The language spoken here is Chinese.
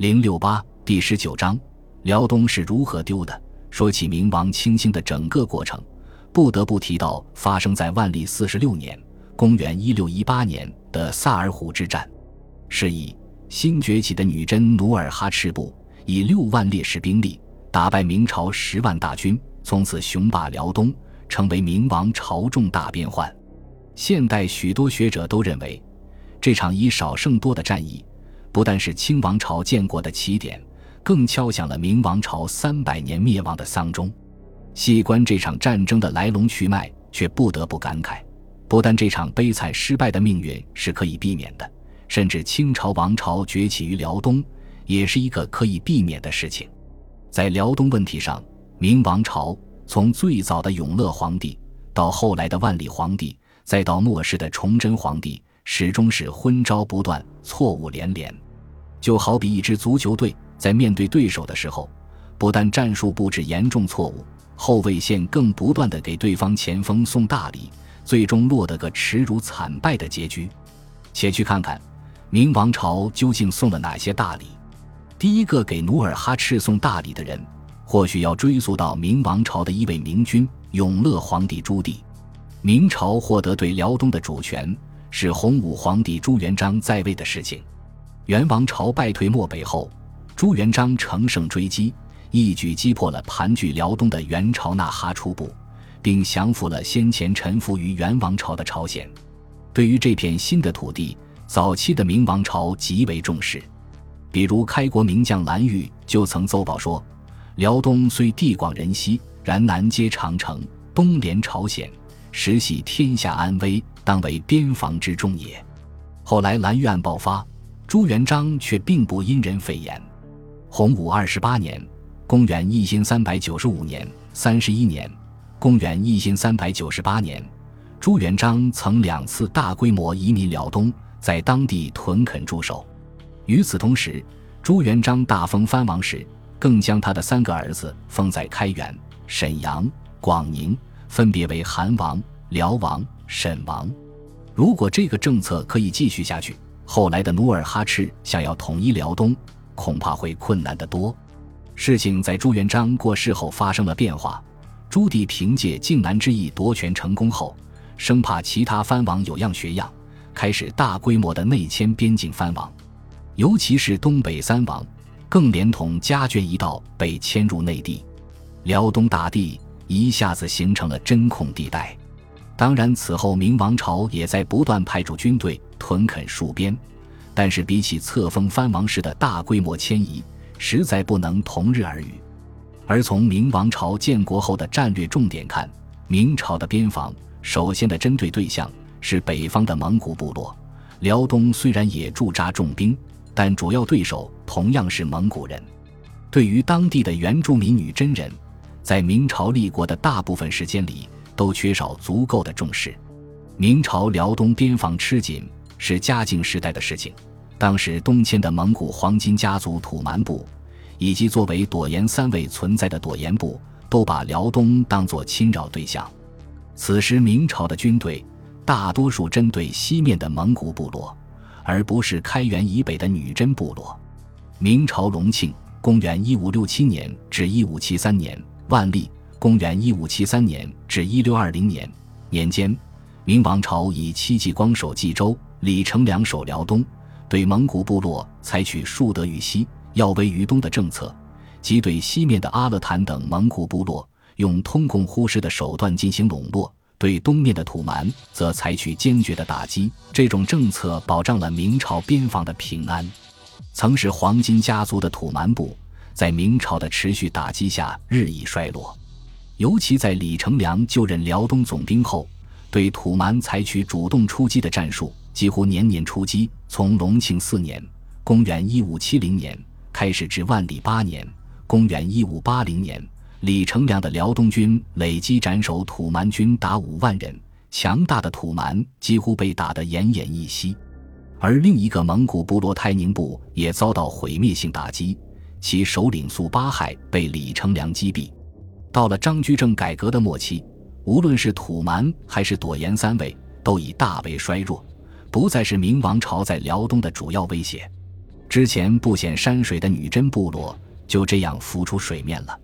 零六八第十九章，辽东是如何丢的？说起明王清兴的整个过程，不得不提到发生在万历四十六年（公元一六一八年）的萨尔浒之战。是以新崛起的女真努尔哈赤部以六万烈士兵力打败明朝十万大军，从此雄霸辽东，成为明王朝重大变患。现代许多学者都认为，这场以少胜多的战役，不但是清王朝建国的起点，更敲响了明王朝三百年灭亡的丧钟。细观这场战争的来龙去脉，却不得不感慨：不但这场悲惨失败的命运是可以避免的，甚至清朝王朝崛起于辽东，也是一个可以避免的事情。在辽东问题上，明王朝从最早的永乐皇帝，到后来的万历皇帝。再到末世的崇祯皇帝，始终是昏招不断，错误连连。就好比一支足球队在面对对手的时候，不但战术布置严重错误，后卫线更不断的给对方前锋送大礼，最终落得个耻辱惨败的结局。且去看看明王朝究竟送了哪些大礼。第一个给努尔哈赤送大礼的人，或许要追溯到明王朝的一位明君——永乐皇帝朱棣。明朝获得对辽东的主权，是洪武皇帝朱元璋在位的事情。元王朝败退漠北后，朱元璋乘胜追击，一举击破了盘踞辽东的元朝纳哈出部，并降服了先前臣服于元王朝的朝鲜。对于这片新的土地，早期的明王朝极为重视。比如开国名将蓝玉就曾奏报说：“辽东虽地广人稀，然南接长城，东连朝鲜。”实系天下安危，当为边防之重也。后来蓝玉案爆发，朱元璋却并不因人废言。洪武二十八年（公元一千三百九十五年）三十一年（公元一千三百九十八年），朱元璋曾两次大规模移民辽东，在当地屯垦驻守。与此同时，朱元璋大封藩王时，更将他的三个儿子封在开原、沈阳、广宁。分别为韩王、辽王、沈王。如果这个政策可以继续下去，后来的努尔哈赤想要统一辽东，恐怕会困难得多。事情在朱元璋过世后发生了变化。朱棣凭借靖难之役夺权成功后，生怕其他藩王有样学样，开始大规模的内迁边境藩王，尤其是东北三王，更连同家眷一道被迁入内地，辽东大地。一下子形成了真空地带。当然，此后明王朝也在不断派驻军队屯垦戍边，但是比起册封藩王式的大规模迁移，实在不能同日而语。而从明王朝建国后的战略重点看，明朝的边防首先的针对对象是北方的蒙古部落。辽东虽然也驻扎重兵，但主要对手同样是蒙古人。对于当地的原住民女真人。在明朝立国的大部分时间里，都缺少足够的重视。明朝辽东边防吃紧是嘉靖时代的事情，当时东迁的蒙古黄金家族土蛮部，以及作为朵颜三位存在的朵颜部，都把辽东当作侵扰对象。此时明朝的军队大多数针对西面的蒙古部落，而不是开元以北的女真部落。明朝隆庆（公元一五六七年至一五七三年）。万历（公元一五七三年至一六二零年）年间，明王朝以戚继光守冀州，李成梁守辽东，对蒙古部落采取树德于西，要威于东的政策；即对西面的阿勒坦等蒙古部落，用通共忽视的手段进行笼络；对东面的土蛮，则采取坚决的打击。这种政策保障了明朝边防的平安。曾是黄金家族的土蛮部。在明朝的持续打击下，日益衰落。尤其在李成梁就任辽东总兵后，对土蛮采取主动出击的战术，几乎年年出击。从隆庆四年（公元1570年）开始至万历八年（公元1580年），李成梁的辽东军累计斩首土蛮军达五万人，强大的土蛮几乎被打得奄奄一息。而另一个蒙古部落泰宁部也遭到毁灭性打击。其首领苏巴亥被李成梁击毙。到了张居正改革的末期，无论是土蛮还是朵颜三位，都已大为衰弱，不再是明王朝在辽东的主要威胁。之前不显山水的女真部落就这样浮出水面了。